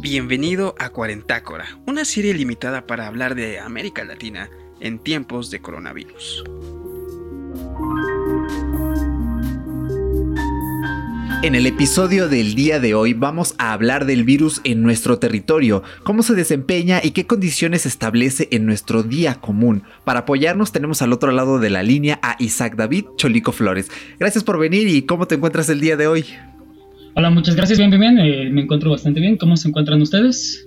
Bienvenido a Cuarentácora, una serie limitada para hablar de América Latina en tiempos de coronavirus. En el episodio del día de hoy vamos a hablar del virus en nuestro territorio, cómo se desempeña y qué condiciones establece en nuestro día común. Para apoyarnos tenemos al otro lado de la línea a Isaac David Cholico Flores. Gracias por venir y cómo te encuentras el día de hoy. Hola, muchas gracias, bien, bien, bien. Eh, me encuentro bastante bien. ¿Cómo se encuentran ustedes?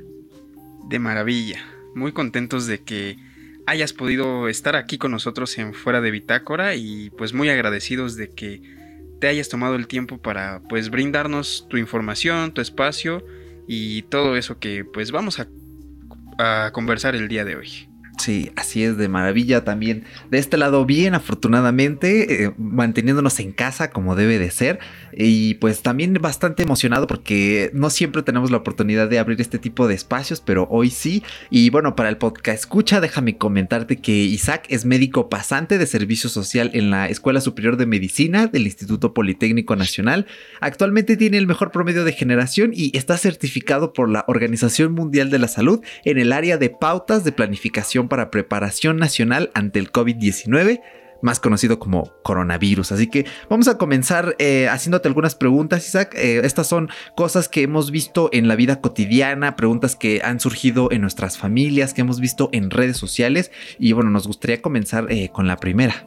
De maravilla. Muy contentos de que hayas podido estar aquí con nosotros en Fuera de Bitácora y pues muy agradecidos de que te hayas tomado el tiempo para pues brindarnos tu información, tu espacio y todo eso que pues vamos a, a conversar el día de hoy. Sí, así es, de maravilla también. De este lado, bien, afortunadamente, eh, manteniéndonos en casa como debe de ser. Y pues también bastante emocionado porque no siempre tenemos la oportunidad de abrir este tipo de espacios, pero hoy sí. Y bueno, para el podcast escucha, déjame comentarte que Isaac es médico pasante de servicio social en la Escuela Superior de Medicina del Instituto Politécnico Nacional. Actualmente tiene el mejor promedio de generación y está certificado por la Organización Mundial de la Salud en el área de pautas de planificación para Preparación Nacional ante el COVID-19 más conocido como coronavirus. Así que vamos a comenzar eh, haciéndote algunas preguntas, Isaac. Eh, estas son cosas que hemos visto en la vida cotidiana, preguntas que han surgido en nuestras familias, que hemos visto en redes sociales. Y bueno, nos gustaría comenzar eh, con la primera.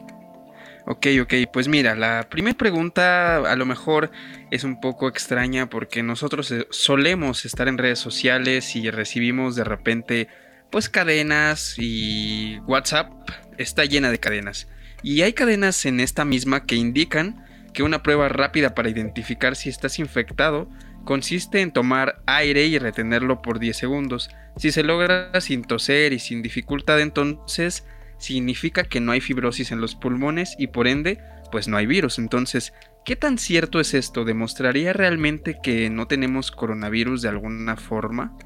Ok, ok, pues mira, la primera pregunta a lo mejor es un poco extraña porque nosotros solemos estar en redes sociales y recibimos de repente pues cadenas y WhatsApp está llena de cadenas. Y hay cadenas en esta misma que indican que una prueba rápida para identificar si estás infectado consiste en tomar aire y retenerlo por 10 segundos. Si se logra sin toser y sin dificultad, entonces significa que no hay fibrosis en los pulmones y por ende, pues no hay virus. Entonces, ¿qué tan cierto es esto? ¿Demostraría realmente que no tenemos coronavirus de alguna forma?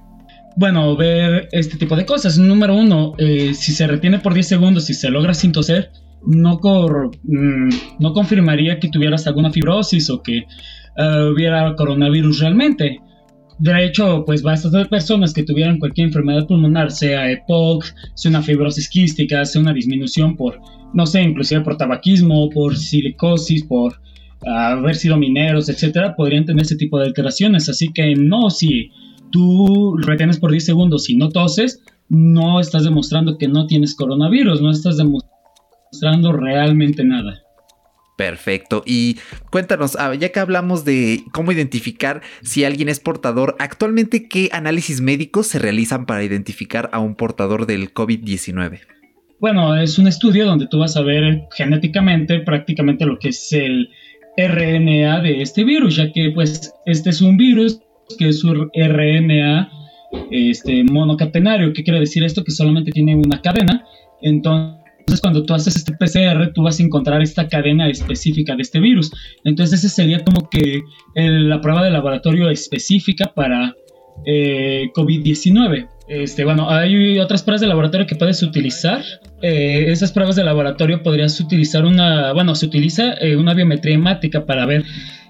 Bueno, ver este tipo de cosas. Número uno, eh, si se retiene por 10 segundos y se logra sin toser, no, mm, no confirmaría que tuvieras alguna fibrosis o que eh, hubiera coronavirus realmente. De hecho, pues bastantes personas que tuvieran cualquier enfermedad pulmonar, sea EPOC, sea una fibrosis quística, sea una disminución por, no sé, inclusive por tabaquismo, por silicosis, por ah, haber sido mineros, etcétera, podrían tener ese tipo de alteraciones. Así que no, si tú retienes por 10 segundos y no toses, no estás demostrando que no tienes coronavirus, no estás demostrando realmente nada. Perfecto. Y cuéntanos, ah, ya que hablamos de cómo identificar si alguien es portador, actualmente qué análisis médicos se realizan para identificar a un portador del COVID-19? Bueno, es un estudio donde tú vas a ver genéticamente prácticamente lo que es el RNA de este virus, ya que pues este es un virus que es un RNA este, monocatenario. ¿Qué quiere decir esto? Que solamente tiene una cadena. Entonces, cuando tú haces este PCR, tú vas a encontrar esta cadena específica de este virus. Entonces, ese sería como que la prueba de laboratorio específica para eh, COVID-19. Este, bueno, hay otras pruebas de laboratorio que puedes utilizar. Eh, esas pruebas de laboratorio podrías utilizar una, bueno, se utiliza eh, una biometría hemática para ver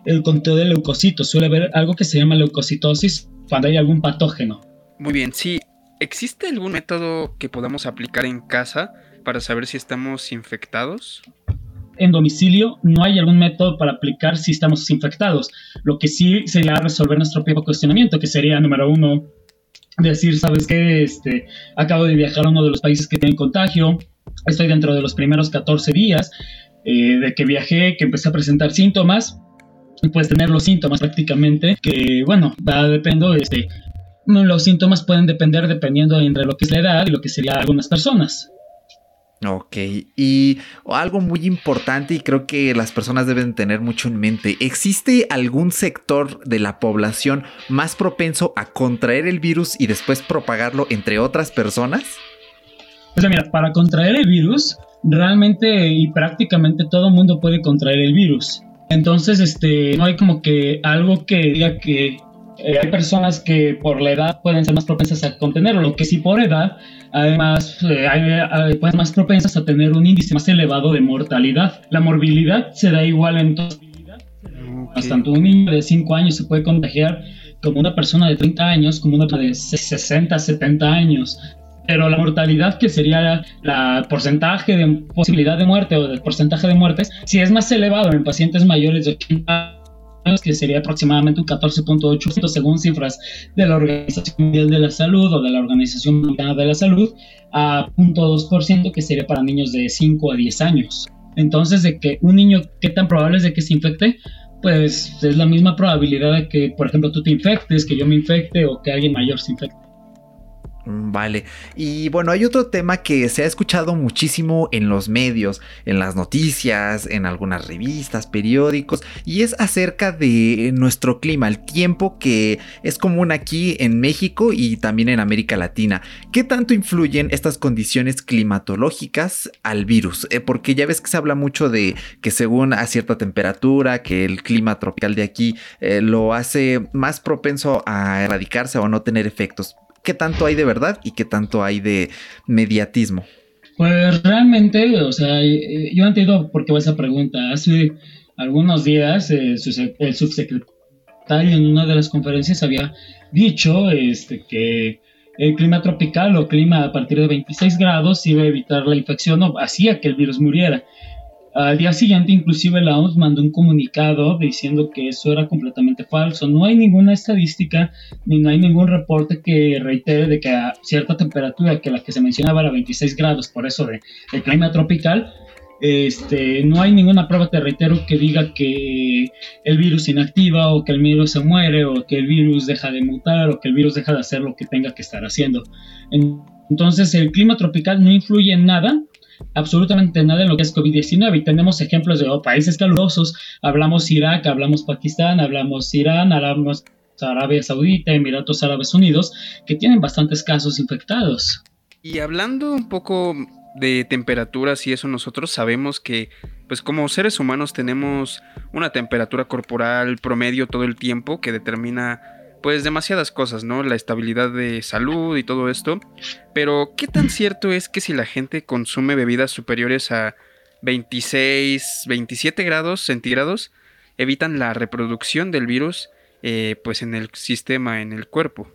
el conteo de leucocitos. Suele haber algo que se llama leucocitosis cuando hay algún patógeno. Muy bien, sí. ¿Existe algún método que podamos aplicar en casa para saber si estamos infectados? En domicilio no hay algún método para aplicar si estamos infectados. Lo que sí sería resolver nuestro propio cuestionamiento, que sería, número uno, decir, ¿sabes qué? Este, acabo de viajar a uno de los países que tienen contagio, estoy dentro de los primeros 14 días eh, de que viajé, que empecé a presentar síntomas, puedes tener los síntomas prácticamente, que bueno, va depender, este, los síntomas pueden depender dependiendo entre lo que es la edad y lo que sería algunas personas. Ok, y algo muy importante y creo que las personas deben tener mucho en mente, ¿existe algún sector de la población más propenso a contraer el virus y después propagarlo entre otras personas? Pues mira, para contraer el virus, realmente y prácticamente todo el mundo puede contraer el virus. Entonces, este, no hay como que algo que diga que eh, hay personas que por la edad pueden ser más propensas a contenerlo, lo que sí por edad, además, eh, hay, pueden ser más propensas a tener un índice más elevado de mortalidad. La morbilidad se da igual en todo. Okay. Tanto un niño de 5 años se puede contagiar como una persona de 30 años, como una de 60, 70 años. Pero la mortalidad, que sería la porcentaje de posibilidad de muerte o el porcentaje de muertes, si es más elevado en pacientes mayores de 80 años, que sería aproximadamente un 14.8% según cifras de la Organización Mundial de la Salud o de la Organización Mundial de la Salud, a 0.2% que sería para niños de 5 a 10 años. Entonces, de que un niño, ¿qué tan probable es de que se infecte? Pues es la misma probabilidad de que, por ejemplo, tú te infectes, que yo me infecte o que alguien mayor se infecte. Mm, vale, y bueno, hay otro tema que se ha escuchado muchísimo en los medios, en las noticias, en algunas revistas, periódicos, y es acerca de nuestro clima, el tiempo que es común aquí en México y también en América Latina. ¿Qué tanto influyen estas condiciones climatológicas al virus? Eh, porque ya ves que se habla mucho de que según a cierta temperatura, que el clima tropical de aquí eh, lo hace más propenso a erradicarse o a no tener efectos qué tanto hay de verdad y qué tanto hay de mediatismo. Pues realmente, o sea, eh, yo entiendo por qué va esa pregunta. Hace algunos días eh, el subsecretario en una de las conferencias había dicho este, que el clima tropical o clima a partir de 26 grados iba a evitar la infección o hacía que el virus muriera. Al día siguiente, inclusive la OMS mandó un comunicado diciendo que eso era completamente falso. No hay ninguna estadística ni no hay ningún reporte que reitere de que a cierta temperatura, que la que se mencionaba era 26 grados, por eso de, el clima tropical, este, no hay ninguna prueba, te reitero, que diga que el virus inactiva o que el virus se muere o que el virus deja de mutar o que el virus deja de hacer lo que tenga que estar haciendo. Entonces el clima tropical no influye en nada absolutamente nada en lo que es COVID-19 y tenemos ejemplos de países calurosos, hablamos Irak, hablamos Pakistán, hablamos Irán, hablamos Arabia Saudita, Emiratos Árabes Unidos, que tienen bastantes casos infectados. Y hablando un poco de temperaturas y eso, nosotros sabemos que, pues como seres humanos tenemos una temperatura corporal promedio todo el tiempo que determina pues demasiadas cosas, ¿no? La estabilidad de salud y todo esto. Pero, ¿qué tan cierto es que si la gente consume bebidas superiores a 26, 27 grados centígrados, evitan la reproducción del virus, eh, pues en el sistema, en el cuerpo?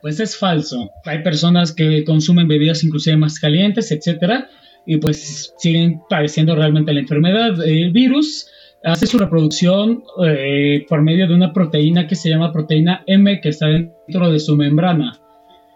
Pues es falso. Hay personas que consumen bebidas inclusive más calientes, etcétera, y pues siguen padeciendo realmente la enfermedad. El virus hace su reproducción eh, por medio de una proteína que se llama proteína M que está dentro de su membrana.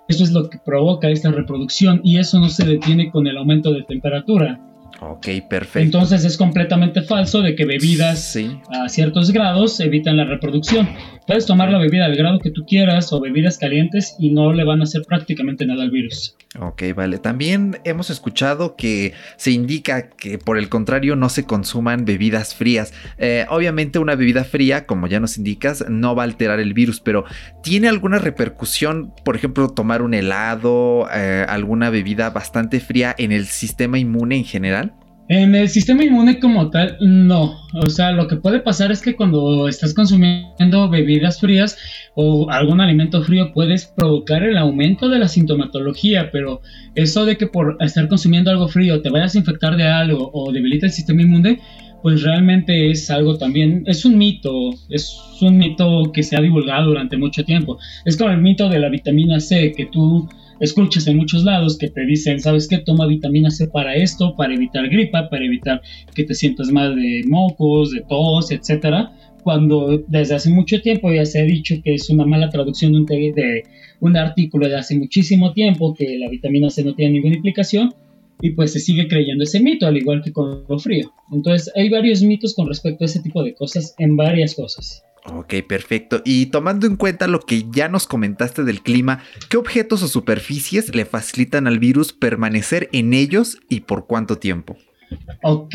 Eso es lo que provoca esta reproducción y eso no se detiene con el aumento de temperatura. Ok, perfecto. Entonces es completamente falso de que bebidas a ciertos grados evitan la reproducción. Puedes tomar la bebida al grado que tú quieras o bebidas calientes y no le van a hacer prácticamente nada al virus. Ok, vale. También hemos escuchado que se indica que por el contrario no se consuman bebidas frías. Eh, obviamente una bebida fría, como ya nos indicas, no va a alterar el virus, pero ¿tiene alguna repercusión, por ejemplo, tomar un helado, eh, alguna bebida bastante fría en el sistema inmune en general? En el sistema inmune como tal, no. O sea, lo que puede pasar es que cuando estás consumiendo bebidas frías o algún alimento frío puedes provocar el aumento de la sintomatología, pero eso de que por estar consumiendo algo frío te vayas a infectar de algo o debilita el sistema inmune, pues realmente es algo también, es un mito, es un mito que se ha divulgado durante mucho tiempo. Es como el mito de la vitamina C, que tú escuchas en muchos lados que te dicen, ¿sabes qué? Toma vitamina C para esto, para evitar gripa, para evitar que te sientas mal de mocos, de tos, etcétera. Cuando desde hace mucho tiempo ya se ha dicho que es una mala traducción de un, artículo de hace muchísimo tiempo, que la vitamina C no tiene ninguna implicación, y pues se sigue creyendo ese mito, al igual que con lo frío. Entonces hay varios mitos con respecto a ese tipo de cosas en varias cosas. Ok, perfecto. Y tomando en cuenta lo que ya nos comentaste del clima, ¿qué objetos o superficies le facilitan al virus permanecer en ellos y por cuánto tiempo? Ok,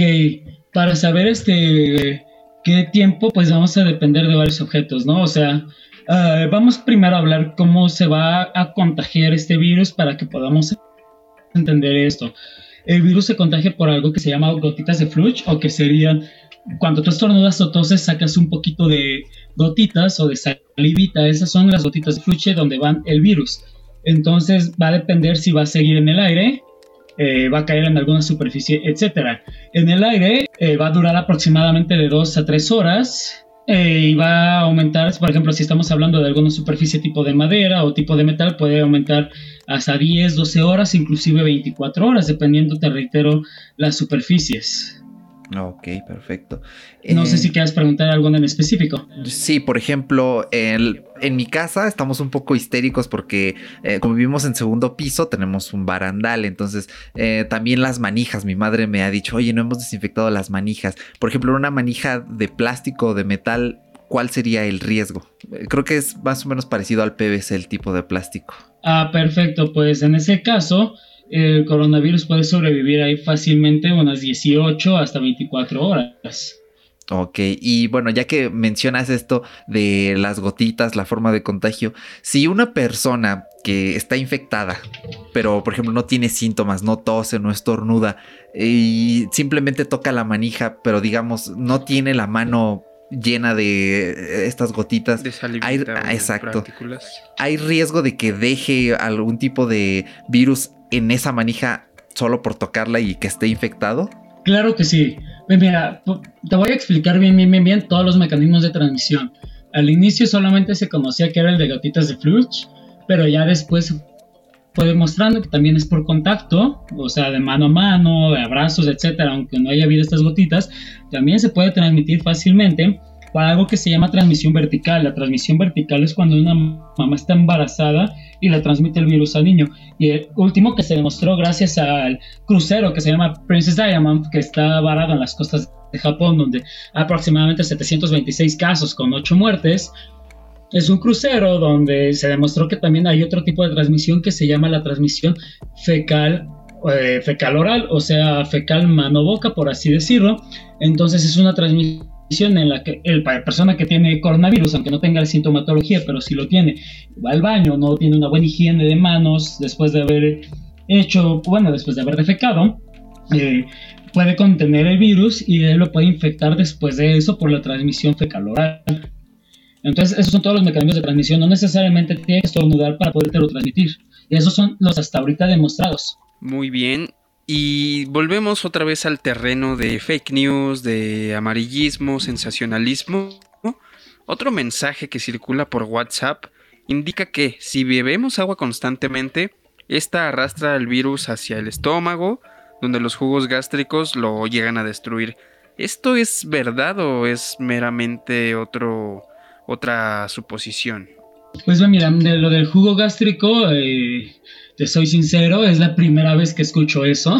para saber este qué tiempo, pues vamos a depender de varios objetos, ¿no? O sea, ah, vamos primero a hablar cómo se va a contagiar este virus para que podamos entender esto. El virus se contagia por algo que se llama gotitas de fluch o que serían cuando tú estornudas o toses sacas un poquito de gotitas o de salivita, esas son las gotitas de fluche donde van el virus. Entonces va a depender si va a seguir en el aire, eh, va a caer en alguna superficie, etc. En el aire eh, va a durar aproximadamente de 2 a 3 horas eh, y va a aumentar, por ejemplo, si estamos hablando de alguna superficie tipo de madera o tipo de metal, puede aumentar hasta 10, 12 horas, inclusive 24 horas, dependiendo, te reitero, las superficies. Ok, perfecto. No sé si eh, quieres preguntar algo en específico. Sí, por ejemplo, el, en mi casa estamos un poco histéricos porque eh, como vivimos en segundo piso tenemos un barandal, entonces eh, también las manijas, mi madre me ha dicho, oye, no hemos desinfectado las manijas. Por ejemplo, una manija de plástico o de metal, ¿cuál sería el riesgo? Creo que es más o menos parecido al PVC el tipo de plástico. Ah, perfecto, pues en ese caso el coronavirus puede sobrevivir ahí fácilmente unas 18 hasta 24 horas. Ok, y bueno, ya que mencionas esto de las gotitas, la forma de contagio, si una persona que está infectada, pero por ejemplo no tiene síntomas, no tose, no estornuda, y simplemente toca la manija, pero digamos no tiene la mano llena de estas gotitas. De hay, exacto. Hay riesgo de que deje algún tipo de virus en esa manija solo por tocarla y que esté infectado? Claro que sí. Mira, te voy a explicar bien, bien, bien, bien todos los mecanismos de transmisión. Al inicio solamente se conocía que era el de gotitas de Fluch, pero ya después fue demostrando que también es por contacto, o sea, de mano a mano, de abrazos, etcétera, aunque no haya habido estas gotitas, también se puede transmitir fácilmente para algo que se llama transmisión vertical. La transmisión vertical es cuando una mamá está embarazada y le transmite el virus al niño. Y el último que se demostró gracias al crucero que se llama Princess Diamond, que está varado en las costas de Japón, donde hay aproximadamente 726 casos con 8 muertes. Es un crucero donde se demostró que también hay otro tipo de transmisión que se llama la transmisión fecal eh, fecal oral, o sea, fecal mano-boca, por así decirlo. Entonces es una transmisión en la que el, la persona que tiene coronavirus, aunque no tenga la sintomatología, pero si lo tiene, va al baño, no tiene una buena higiene de manos después de haber hecho, bueno, después de haber defecado, eh, puede contener el virus y él lo puede infectar después de eso por la transmisión fecal oral. Entonces, esos son todos los mecanismos de transmisión. No necesariamente tiene que estornudar para podértelo transmitir. Y esos son los hasta ahorita demostrados. Muy bien. Y volvemos otra vez al terreno de fake news, de amarillismo, sensacionalismo. Otro mensaje que circula por WhatsApp indica que si bebemos agua constantemente, esta arrastra el virus hacia el estómago, donde los jugos gástricos lo llegan a destruir. ¿Esto es verdad o es meramente otro, otra suposición? Pues mira, lo del jugo gástrico, eh, te soy sincero, es la primera vez que escucho eso.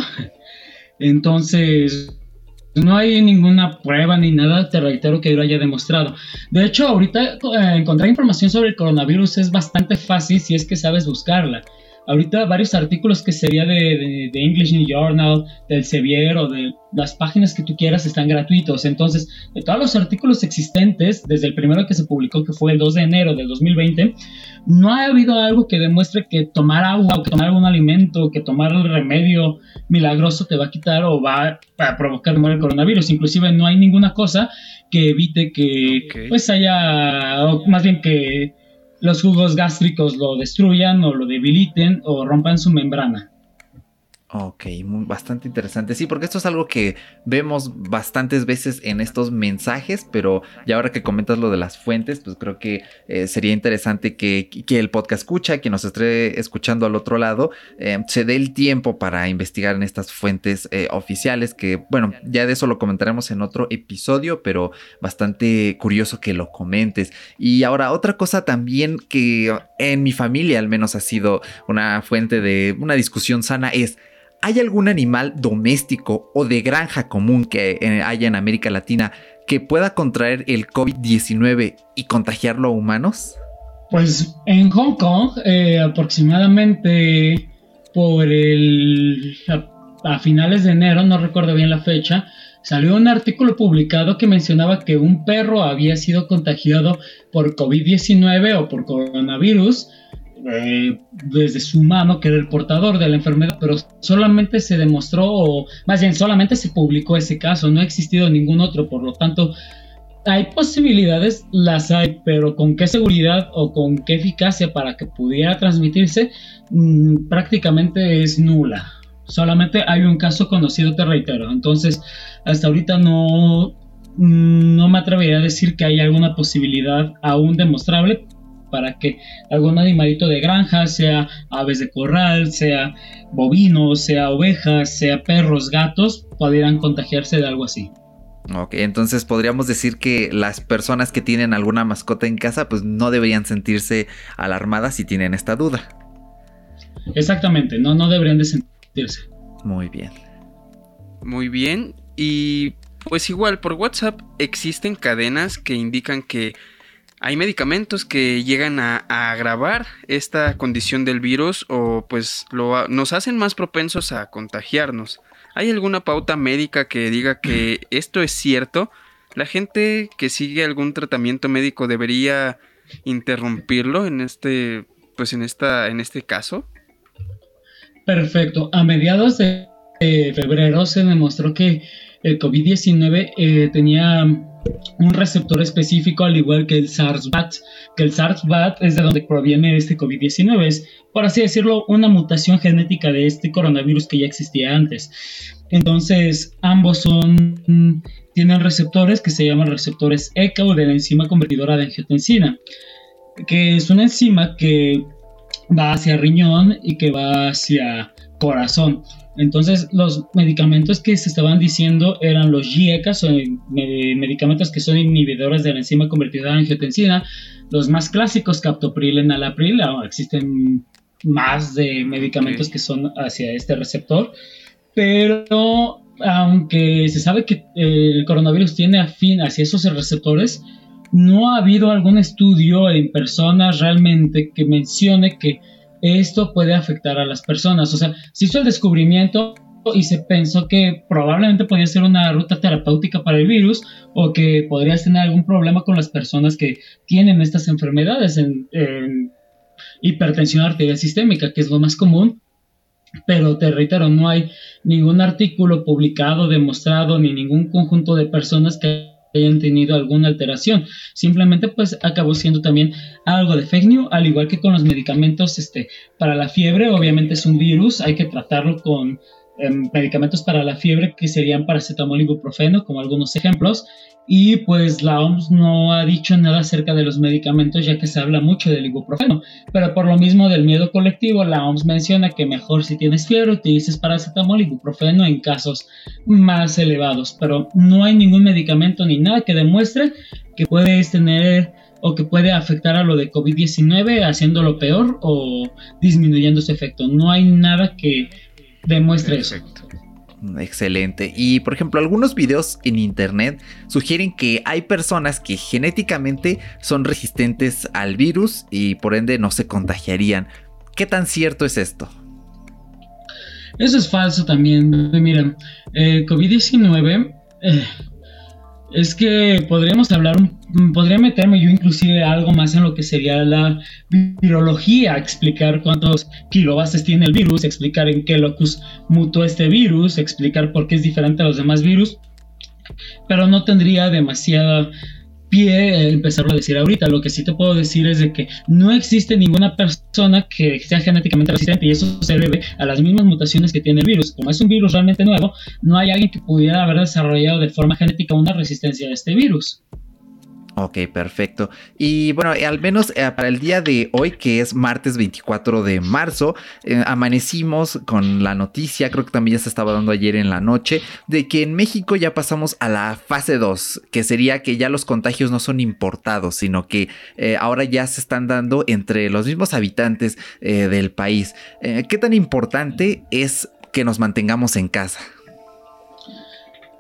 Entonces, no hay ninguna prueba ni nada, te reitero que lo haya demostrado. De hecho, ahorita eh, encontrar información sobre el coronavirus es bastante fácil si es que sabes buscarla. Ahorita varios artículos que sería de, de, English New Journal, del Sevier o de las páginas que tú quieras están gratuitos. Entonces, de todos los artículos existentes, desde el primero que se publicó, que fue el 2 de enero del 2020, no ha habido algo que demuestre que tomar agua o que tomar algún alimento, que tomar el remedio milagroso te va a quitar o va a provocar el coronavirus. Inclusive no hay ninguna cosa que evite que pues haya, o más bien que los jugos gástricos lo destruyan o lo debiliten o rompan su membrana. Ok, bastante interesante. Sí, porque esto es algo que vemos bastantes veces en estos mensajes, pero ya ahora que comentas lo de las fuentes, pues creo que eh, sería interesante que, el podcast escucha, quien nos esté escuchando al otro lado, eh, se dé el tiempo para investigar en estas fuentes eh, oficiales, que bueno, ya de eso lo comentaremos en otro episodio, pero bastante curioso que lo comentes. Y ahora, otra cosa también que en mi familia al menos ha sido una fuente de una discusión sana es ¿Hay algún animal doméstico o de granja común que eh, haya en América Latina que pueda contraer el COVID-19 y contagiarlo a humanos? Pues en Hong Kong, eh, aproximadamente por el. A, a, finales de enero, no recuerdo bien la fecha, salió un artículo publicado que mencionaba que un perro había sido contagiado por COVID-19 o por coronavirus eh, desde su mano que era el portador de la enfermedad, pero solamente se demostró, o más bien solamente se publicó ese caso, no ha existido ningún otro, por lo tanto, hay posibilidades, las hay, pero con qué seguridad o con qué eficacia para que pudiera transmitirse mm, prácticamente es nula. Solamente hay un caso conocido, te reitero. Entonces, hasta ahorita no, mm, no me atrevería a decir que hay alguna posibilidad aún demostrable para que algún animalito de granja, sea aves de corral, sea bovinos, sea ovejas, sea perros, gatos, pudieran contagiarse de algo así. Ok, entonces podríamos decir que las personas que tienen alguna mascota en casa pues no deberían sentirse alarmadas si tienen esta duda. Exactamente, no, no deberían de sentirse. Muy bien. Muy bien, y pues igual por WhatsApp existen cadenas que indican que hay medicamentos que llegan a, agravar esta condición del virus o pues lo, nos hacen más propensos a contagiarnos. ¿Hay alguna pauta médica que diga que esto es cierto? ¿La gente que sigue algún tratamiento médico debería interrumpirlo en este pues en esta en este caso? Perfecto. A mediados de febrero se demostró que el COVID-19 eh, tenía un receptor específico al igual que el SARS-BAT, que el SARS-BAT es de donde proviene este COVID-19, es por así decirlo una mutación genética de este coronavirus que ya existía antes. Entonces, ambos son tienen receptores que se llaman receptores ECA o de la enzima convertidora de angiotensina, que es una enzima que va hacia riñón y que va hacia corazón. Entonces, los medicamentos que se estaban diciendo eran los GIECAS, o medicamentos que son inhibidores de la enzima convertida en angiotensina. Los más clásicos, captopril, enalapril, existen más de medicamentos que son hacia este receptor. Pero, aunque se sabe que el coronavirus tiene afín hacia esos receptores, no ha habido algún estudio en personas realmente que mencione que esto puede afectar a las personas. O sea, se hizo el descubrimiento y se pensó que probablemente podría ser una ruta terapéutica para el virus o que podrías tener algún problema con las personas que tienen estas enfermedades en, hipertensión arterial sistémica, que es lo más común. Pero te reitero, no hay ningún artículo publicado, demostrado, ni ningún conjunto de personas que hayan tenido alguna alteración. Simplemente pues acabó siendo también algo de fake al igual que con los medicamentos este, para la fiebre, obviamente es un virus, hay que tratarlo con medicamentos para la fiebre que serían paracetamol y ibuprofeno, como algunos ejemplos, y pues la OMS no ha dicho nada acerca de los medicamentos ya que se habla mucho del ibuprofeno, pero por lo mismo del miedo colectivo, la OMS menciona que mejor si tienes fiebre utilices paracetamol y ibuprofeno en casos más elevados, pero no hay ningún medicamento ni nada que demuestre que puedes tener o que puede afectar a lo de COVID-19 haciéndolo peor o disminuyendo su efecto. No hay nada que demuestre eso. Excelente. Y por ejemplo, algunos videos en internet sugieren que hay personas que genéticamente son resistentes al virus y por ende no se contagiarían. ¿Qué tan cierto es esto? Eso es falso también. Miren, eh, COVID-19 es que podríamos hablar, podría meterme yo inclusive algo más en lo que sería la virología, explicar cuántos kilobases tiene el virus, explicar en qué locus mutó este virus, explicar por qué es diferente a los demás virus, pero no tendría demasiada pie empezarlo a decir ahorita. Lo que sí te puedo decir es de que no existe ninguna persona que sea genéticamente resistente y eso se debe a las mismas mutaciones que tiene el virus. Como es un virus realmente nuevo, no hay alguien que pudiera haber desarrollado de forma genética una resistencia a este virus. Ok, perfecto. Y bueno, al menos eh, para el día de hoy, que es martes 24 de marzo, eh, amanecimos con la noticia, creo que también ya se estaba dando ayer en la noche, de que en México ya pasamos a la fase 2, que sería que ya los contagios no son importados, sino que eh, ahora ya se están dando entre los mismos habitantes del país. ¿Qué tan importante es que nos mantengamos en casa?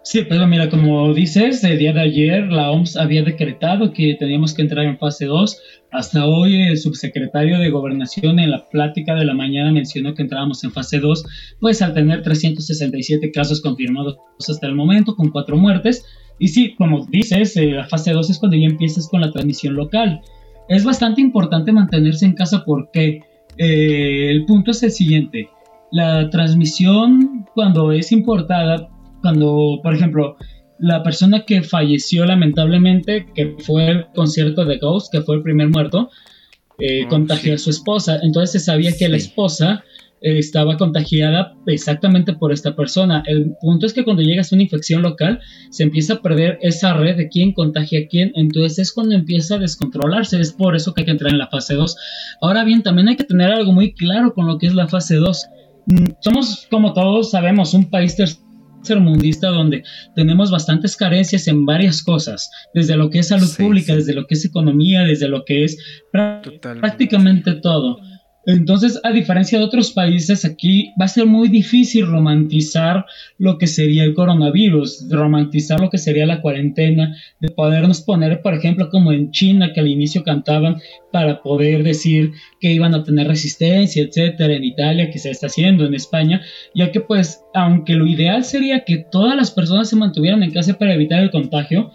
Sí, pero mira, como dices, el día de ayer la OMS había decretado que teníamos que entrar en fase 2. Hasta hoy el subsecretario de Gobernación en la plática de la mañana mencionó que entrábamos en fase 2, pues al tener 367 casos confirmados hasta el momento, con cuatro muertes. Y sí, como dices, eh, la fase 2 es cuando ya empiezas con la transmisión local. Es bastante importante mantenerse en casa porque eh, el punto es el siguiente. La transmisión cuando es importada cuando, por ejemplo, la persona que falleció lamentablemente, que fue el concierto de Ghost, que fue el primer muerto, eh, oh, contagió a su esposa. Entonces se sabía que la esposa eh, estaba contagiada exactamente por esta persona. El punto es que cuando llegas a una infección local, se empieza a perder esa red de quién contagia a quién. Entonces es cuando empieza a descontrolarse. Es por eso que hay que entrar en la fase 2. Ahora bien, también hay que tener algo muy claro con lo que es la fase 2. Mm, somos, como todos sabemos, un país tercermundista donde tenemos bastantes carencias en varias cosas, desde lo que es salud pública, desde lo que es economía, desde lo que es prácticamente todo. Entonces, a diferencia de otros países, aquí va a ser muy difícil romantizar lo que sería el coronavirus, romantizar lo que sería la cuarentena, de podernos poner, por ejemplo, como en China, que al inicio cantaban para poder decir que iban a tener resistencia, etcétera, en Italia, que se está haciendo, en España, ya que pues, aunque lo ideal sería que todas las personas se mantuvieran en casa para evitar el contagio,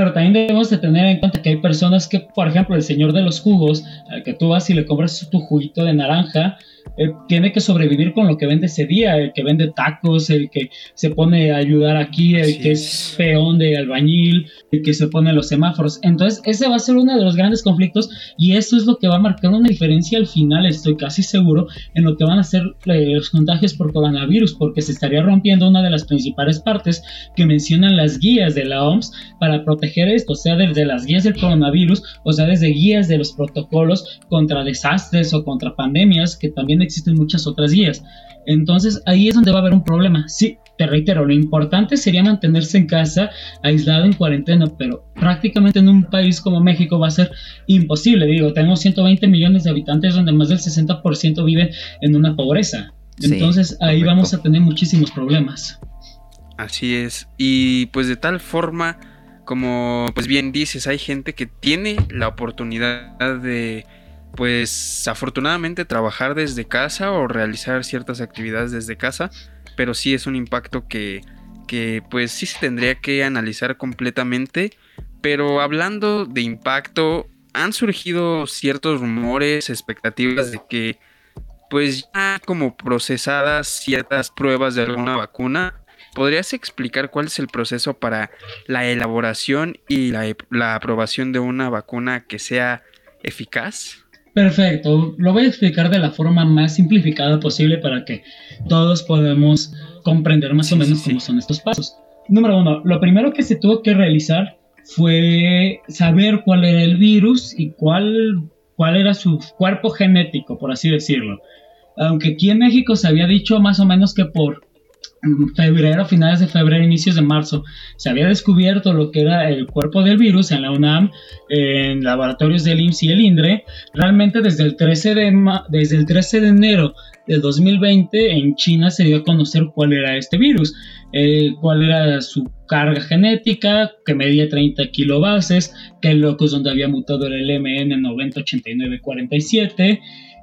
pero también debemos de tener en cuenta que hay personas que, por ejemplo, el señor de los jugos, al que tú vas y le compras tu juguito de naranja, eh, tiene que sobrevivir con lo que vende ese día, el que vende tacos, el que se pone a ayudar aquí, el que es peón de albañil, el que se pone los semáforos. Entonces, ese va a ser uno de los grandes conflictos y eso es lo que va a marcar una diferencia al final, estoy casi seguro, en lo que van a ser eh, los contagios por coronavirus, porque se estaría rompiendo una de las principales partes que mencionan las guías de la OMS para proteger esto, sea desde las guías del coronavirus, o sea desde guías de los protocolos contra desastres o contra pandemias que también existen muchas otras guías. Entonces ahí es donde va a haber un problema. Sí, te reitero, lo importante sería mantenerse en casa, aislado en cuarentena, pero prácticamente en un país como México va a ser imposible. Digo, tenemos 120 millones de habitantes donde más del 60% viven en una pobreza. Entonces ahí vamos a tener muchísimos problemas. Así es. Y pues de tal forma, como pues bien dices, hay gente que tiene la oportunidad de pues afortunadamente trabajar desde casa o realizar ciertas actividades desde casa, pero sí es un impacto que, que pues sí se tendría que analizar completamente. Pero hablando de impacto, han surgido ciertos rumores, expectativas de que pues ya como procesadas ciertas pruebas de alguna vacuna. ¿Podrías explicar cuál es el proceso para la elaboración y la, la aprobación de una vacuna que sea eficaz? Perfecto, lo voy a explicar de la forma más simplificada posible para que todos podamos comprender más o menos cómo son estos pasos. Número uno, lo primero que se tuvo que realizar fue saber cuál era el virus y cuál, cuál era su cuerpo genético, por así decirlo. Aunque aquí en México se había dicho más o menos que por febrero, finales de febrero, inicios de marzo, se había descubierto lo que era el cuerpo del virus en la UNAM, en laboratorios del IMSS y el INDRE. Realmente desde el 13 de, desde el 13 de enero de 2020 en China se dio a conocer cuál era este virus, eh, cuál era su carga genética, que medía 30 kilobases, qué locos donde había mutado el MN 908947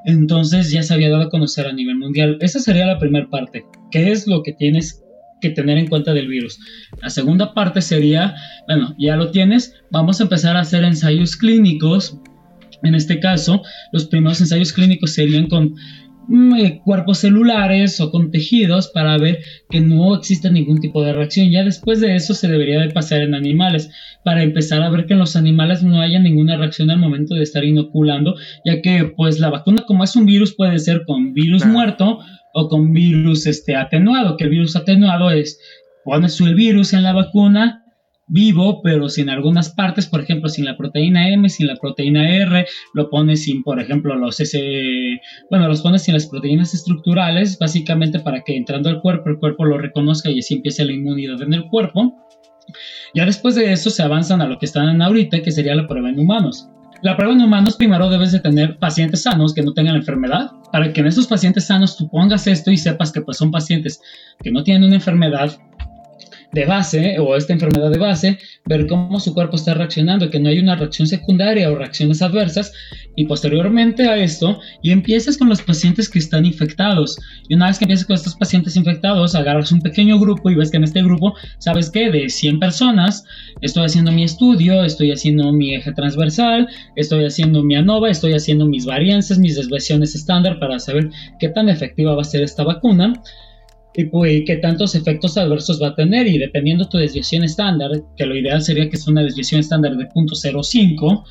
entonces ya se había dado a conocer a nivel mundial. Esa sería la primera parte. ¿Qué es lo que tienes que tener en cuenta del virus? La segunda parte sería, bueno, ya lo tienes, vamos a empezar a hacer ensayos clínicos. En este caso, los primeros ensayos clínicos serían con Mm, eh, cuerpos celulares o con tejidos para ver que no existe ningún tipo de reacción. Ya después de eso se debería de pasar en animales para empezar a ver que en los animales no haya ninguna reacción al momento de estar inoculando, ya que pues la vacuna como es un virus puede ser con virus muerto o con virus este atenuado, que el virus atenuado es pones el virus en la vacuna vivo, pero sin algunas partes, por ejemplo, sin la proteína M, sin la proteína R, lo pones sin, por ejemplo, los S, bueno, los pones sin las proteínas estructurales, básicamente para que entrando al cuerpo, el cuerpo lo reconozca y así empiece la inmunidad en el cuerpo. Ya después de eso se avanzan a lo que están ahorita, que sería la prueba en humanos. La prueba en humanos primero debes de tener pacientes sanos que no tengan la enfermedad, para que en esos pacientes sanos tú pongas esto y sepas que pues son pacientes que no tienen una enfermedad de base o esta enfermedad de base, ver cómo su cuerpo está reaccionando, que no hay una reacción secundaria o reacciones adversas y posteriormente a esto y empiezas con los pacientes que están infectados. Y una vez que empiezas con estos pacientes infectados agarras un pequeño grupo y ves que en este grupo sabes que de 100 personas estoy haciendo mi estudio, estoy haciendo mi eje transversal, estoy haciendo mi ANOVA, estoy haciendo mis varianzas, mis desviaciones estándar para saber qué tan efectiva va a ser esta vacuna y pues, qué tantos efectos adversos va a tener y dependiendo tu desviación estándar, que lo ideal sería que sea una desviación estándar de 0.05,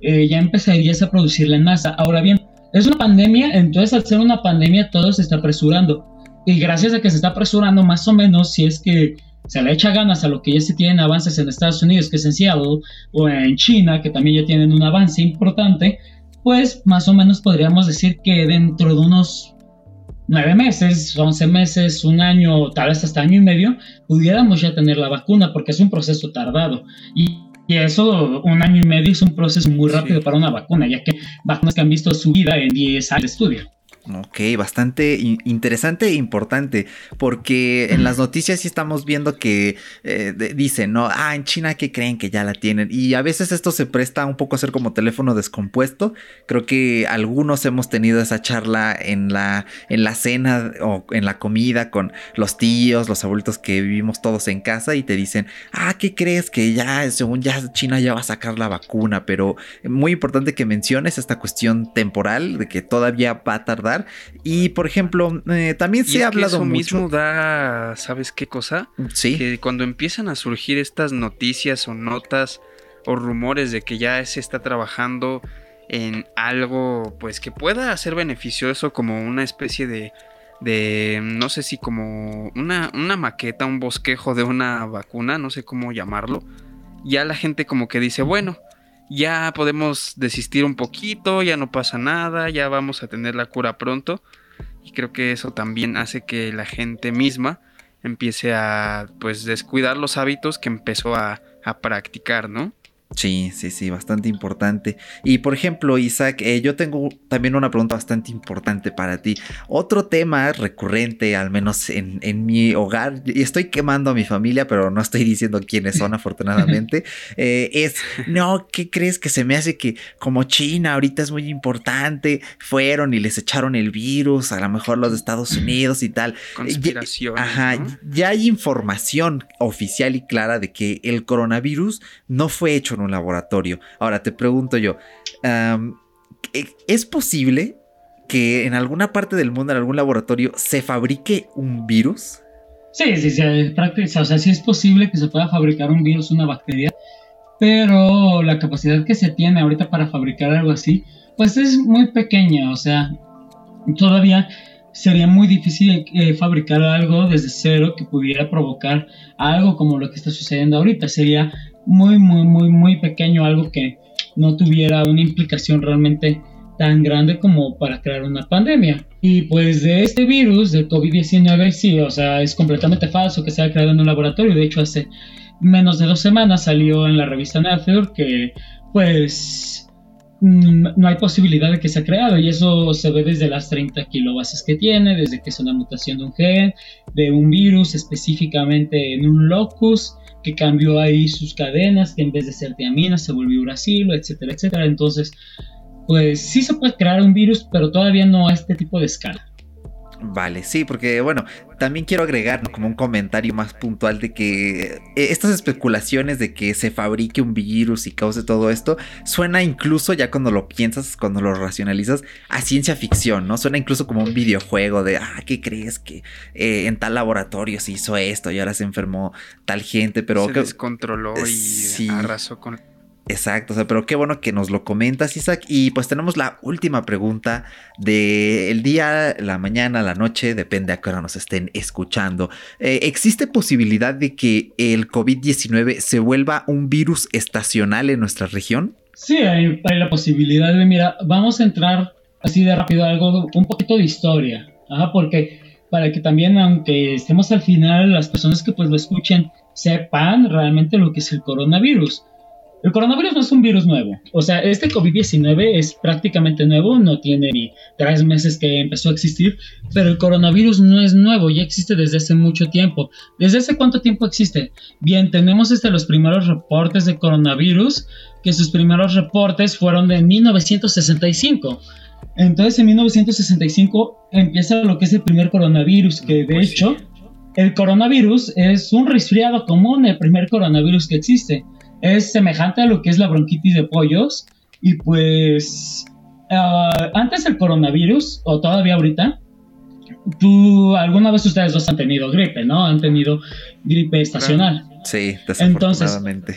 eh, ya empezarías a producir la NASA. Ahora bien, es una pandemia, entonces al ser una pandemia todo se está apresurando. Y gracias a que se está apresurando más o menos, si es que se le echa ganas a lo que ya se tienen avances en Estados Unidos, que es en Seattle, o en China, que también ya tienen un avance importante, pues más o menos podríamos decir que dentro de unos nueve meses, once meses, un año, tal vez hasta año y medio, pudiéramos ya tener la vacuna, porque es un proceso tardado. Y, eso, un año y medio, es un proceso muy rápido para una vacuna, ya que vacunas que han visto su vida en 10 años de estudio. Ok, bastante interesante e importante, porque en las noticias sí estamos viendo que eh, dicen, ¿no? Ah, en China que creen que ya la tienen. Y a veces esto se presta un poco a ser como teléfono descompuesto. Creo que algunos hemos tenido esa charla en la, en la cena o en la comida con los tíos, los abuelitos que vivimos todos en casa y te dicen, ah, ¿qué crees? Que ya, según ya China ya va a sacar la vacuna, pero muy importante que menciones esta cuestión temporal de que todavía va a tardar y por ejemplo, eh, también se ha hablado eso mucho. mismo da, ¿sabes qué cosa? Sí. Que cuando empiezan a surgir estas noticias o notas o rumores de que ya se está trabajando en algo, pues que pueda ser beneficioso como una especie de de no sé si como una, una maqueta, un bosquejo de una vacuna, no sé cómo llamarlo, ya la gente como que dice, bueno, ya podemos desistir un poquito, ya no pasa nada, ya vamos a tener la cura pronto. Y creo que eso también hace que la gente misma empiece a pues descuidar los hábitos que empezó a, a practicar, ¿no? Sí, sí, sí, bastante importante. Y por ejemplo, Isaac, eh, yo tengo también una pregunta bastante importante para ti. Otro tema recurrente, al menos en, mi hogar, y estoy quemando a mi familia, pero no estoy diciendo quiénes son, afortunadamente, eh, es, no, ¿qué crees que se me hace que como China ahorita es muy importante, fueron y les echaron el virus, a lo mejor los de Estados Unidos y tal? Conspiración. Ajá, ya hay información oficial y clara de que el coronavirus no fue hecho un laboratorio. Ahora te pregunto yo, ¿es posible que en alguna parte del mundo, en algún laboratorio, se fabrique un virus? Sí, sí, sí, o sea, sí es posible que se pueda fabricar un virus, una bacteria, pero la capacidad que se tiene ahorita para fabricar algo así, pues es muy pequeña, o sea, todavía sería muy difícil eh, fabricar algo desde cero que pudiera provocar algo como lo que está sucediendo ahorita. Sería muy, muy, muy, muy pequeño, algo que no tuviera una implicación realmente tan grande como para crear una pandemia. Y pues de este virus, del COVID-19, sí, o sea, es completamente falso que se haya creado en un laboratorio. De hecho, hace menos de dos semanas salió en la revista Nature que pues mm, no hay posibilidad de que se ha creado y eso se ve desde las 30 kilobases que tiene, desde que es una mutación de un gen, de un virus específicamente en un locus que cambió ahí sus cadenas, que en vez de ser tiamina se volvió uracilo, etcétera, etcétera. Entonces, pues sí se puede crear un virus, pero todavía no a este tipo de escala. Vale, sí, porque bueno, también quiero agregar como un comentario más puntual de que eh, estas especulaciones de que se fabrique un virus y cause todo esto, suena incluso ya cuando lo piensas, cuando lo racionalizas, a ciencia ficción, ¿no? Suena incluso como un videojuego de, ah, ¿qué crees que eh, en tal laboratorio se hizo esto y ahora se enfermó tal gente? Pero se descontroló y arrasó con Exacto, o sea, pero qué bueno que nos lo comentas, Isaac. Y pues tenemos la última pregunta del día, la mañana, la noche, depende a qué hora nos estén escuchando. Eh, ¿Existe posibilidad de que el COVID-19 se vuelva un virus estacional en nuestra región? Sí, hay, la posibilidad de, mira, vamos a entrar así de rápido algo, un poquito de historia, porque para que también, aunque estemos al final, las personas que pues lo escuchen sepan realmente lo que es el coronavirus. El coronavirus no es un virus nuevo. O sea, este COVID-19 es prácticamente nuevo, no tiene ni tres meses que empezó a existir, pero el coronavirus no es nuevo, ya existe desde hace mucho tiempo. ¿Desde hace cuánto tiempo existe? Bien, tenemos este, los primeros reportes de coronavirus, que sus primeros reportes fueron de 1965. Entonces, en 1965 empieza lo que es el primer coronavirus, que de pues hecho, el coronavirus es un resfriado común, el primer coronavirus que existe es semejante a lo que es la bronquitis de pollos. Y pues, ah, antes del coronavirus, o todavía ahorita, tú, alguna vez ustedes dos han tenido gripe, ¿no? Han tenido gripe estacional. Sí, desafortunadamente.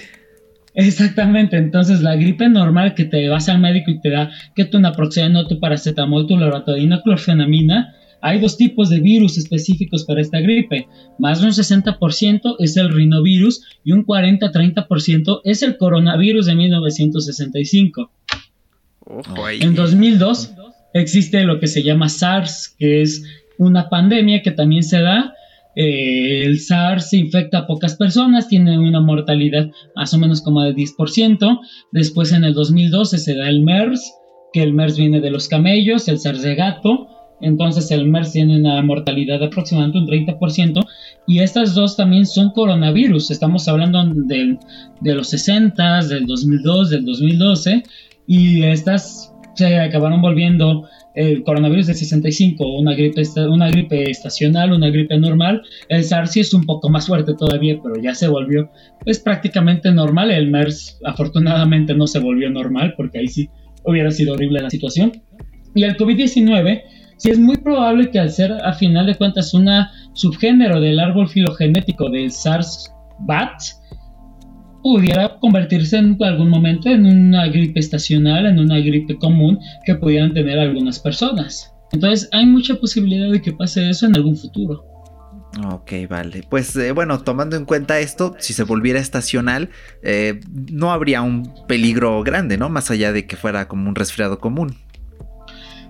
exactamente, entonces la gripe normal que te vas al médico y te da que tu naproxeno, tu paracetamol, tu loratadina, clorfenamina, hay dos tipos de virus específicos para esta gripe. Más de un 60% es el rinovirus y un 40-30% es el coronavirus de 1965. En 2002 existe lo que se llama SARS, que es una pandemia que también se da. Eh, el SARS infecta a pocas personas, tiene una mortalidad más o menos como de 10%. Después en el 2012 se da el MERS, que el MERS viene de los camellos, el SARS de gato. Entonces el MERS tiene una mortalidad de aproximadamente un 30%. Y estas dos también son coronavirus. Estamos hablando de, de los 60, del 2002, del 2012. Y estas se acabaron volviendo el coronavirus de 65, una gripe, una gripe estacional, una gripe normal. El SARS sí es un poco más fuerte todavía, pero ya se volvió es prácticamente normal. El MERS afortunadamente no se volvió normal porque ahí sí hubiera sido horrible la situación. Y el COVID-19 sí es muy probable que al ser a final de cuentas una subgénero del árbol filogenético del SARS-BAT, pudiera convertirse en algún momento en una gripe estacional, en una gripe común que pudieran tener algunas personas. Entonces hay mucha posibilidad de que pase eso en algún futuro. Ok, vale. Pues eh, bueno, tomando en cuenta esto, si se volviera estacional, eh, no habría un peligro grande, ¿no? Más allá de que fuera como un resfriado común.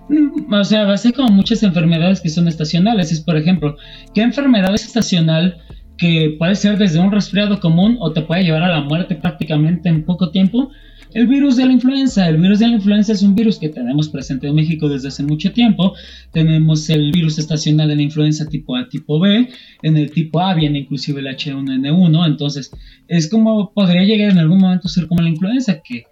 Mm, o sea, como muchas enfermedades que son estacionales. Es, por ejemplo, ¿qué enfermedad es estacional que puede ser desde un resfriado común o te puede llevar a la muerte prácticamente en poco tiempo. El virus de la influenza. El virus de la influenza es un virus que tenemos presente en México desde hace mucho tiempo. Tenemos el virus estacional de la influenza tipo A, tipo B. En el tipo A viene inclusive el H1N1. Entonces, es como podría llegar en algún momento a ser como la influenza, que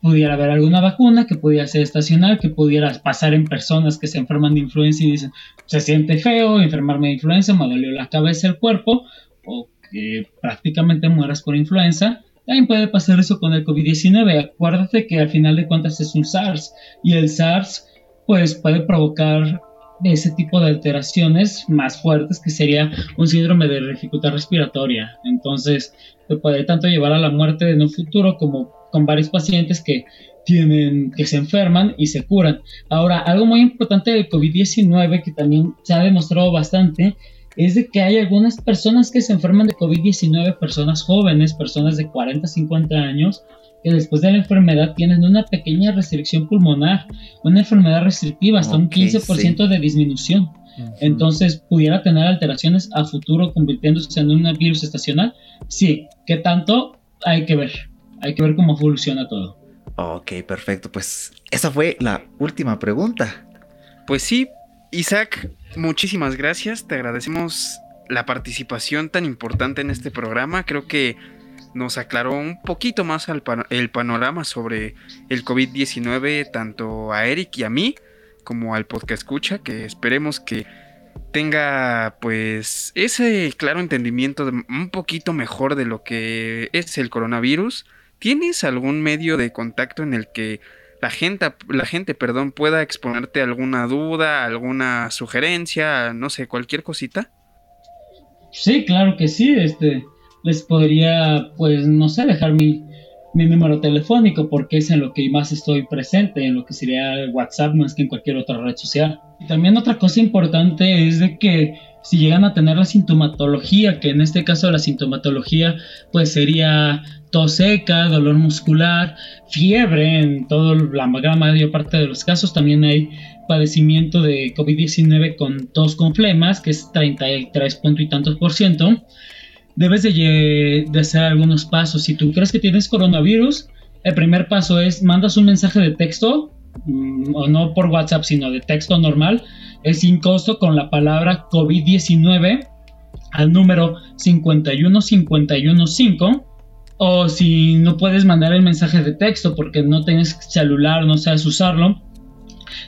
pudiera haber alguna vacuna que pudiera ser estacional, que pudiera pasar en personas que se enferman de influenza y dicen, se siente feo enfermarme de influenza, me dolió la cabeza, el cuerpo, o que prácticamente mueras por influenza. También puede pasar eso con el COVID-19. Acuérdate que al final de cuentas es un SARS y el SARS pues puede provocar ese tipo de alteraciones más fuertes que sería un síndrome de dificultad respiratoria. Entonces, te puede tanto llevar a la muerte en un futuro como con varios pacientes que tienen, que se enferman y se curan. Ahora, algo muy importante del COVID-19 que también se ha demostrado bastante es de que hay algunas personas que se enferman de COVID-19, personas jóvenes, personas de 40, 50 años, que después de la enfermedad tienen una pequeña restricción pulmonar, una enfermedad restrictiva, hasta un 15% de disminución. Entonces, ¿pudiera tener alteraciones a futuro convirtiéndose en un virus estacional? Sí, ¿qué tanto? Hay que ver hay que ver cómo evoluciona todo. Ok, perfecto. Pues esa fue la última pregunta. Pues sí, Isaac, muchísimas gracias. Te agradecemos la participación tan importante en este programa. Creo que nos aclaró un poquito más el panorama sobre el COVID-19, tanto a Eric y a mí, como al podcast escucha, que esperemos que tenga pues ese claro entendimiento de un poquito mejor de lo que es el coronavirus ¿Tienes algún medio de contacto en el que la gente, la gente, perdón, pueda exponerte alguna duda, alguna sugerencia, no sé, cualquier cosita? Sí, claro que sí. Este, les podría, pues, no sé, dejar mi, mi número telefónico porque es en lo que más estoy presente, en lo que sería el WhatsApp más que en cualquier otra red social. Y también otra cosa importante es de que si llegan a tener la sintomatología, que en este caso la sintomatología pues sería tos seca, dolor muscular, fiebre en toda la gran mayor parte de los casos. También hay padecimiento de COVID-19 con tos con flemas, que es 33 punto y tantos por ciento. Debes de, hacer algunos pasos. Si tú crees que tienes coronavirus, el primer paso es mandas un mensaje de texto, mm, o no por WhatsApp, sino de texto normal, es sin costo con la palabra COVID-19 al número 51515 o si no puedes mandar el mensaje de texto porque no tienes celular, no sabes usarlo,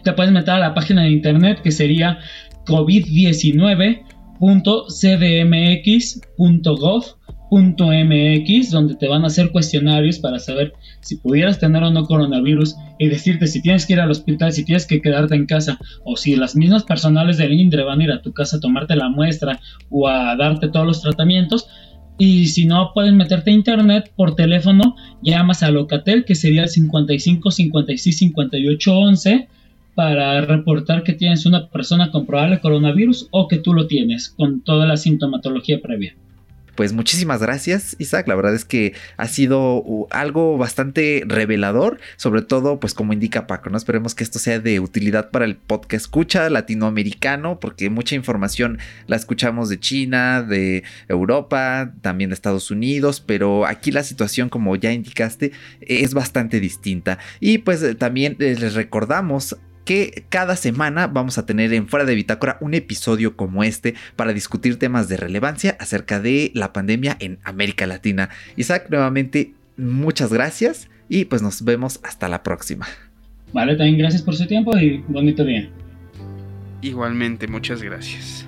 te puedes meter a la página de internet que sería covid19.cdmx.gov MX, donde te van a hacer cuestionarios para saber si pudieras tener o no coronavirus y decirte si tienes que ir al hospital, si tienes que quedarte en casa, o si las mismas personales del INDRE van a ir a tu casa a tomarte la muestra o a darte todos los tratamientos. Y si no puedes meterte a internet por teléfono, llamas a Locatel, que sería el 55 56 58 11 para reportar que tienes una persona con probable coronavirus o que tú lo tienes con toda la sintomatología previa. Pues muchísimas gracias, Isaac. La verdad es que ha sido algo bastante revelador, sobre todo, pues como indica Paco, ¿no? Esperemos que esto sea de utilidad para el podcast escucha latinoamericano, porque mucha información la escuchamos de China, de Europa, también de Estados Unidos, pero aquí la situación, como ya indicaste, es bastante distinta. Y pues también les recordamos que cada semana vamos a tener en Fuera de Bitácora un episodio como este para discutir temas de relevancia acerca de la pandemia en América Latina. Isaac, nuevamente, muchas gracias y pues nos vemos hasta la próxima. Vale, también gracias por su tiempo y bonito día. Igualmente, muchas gracias.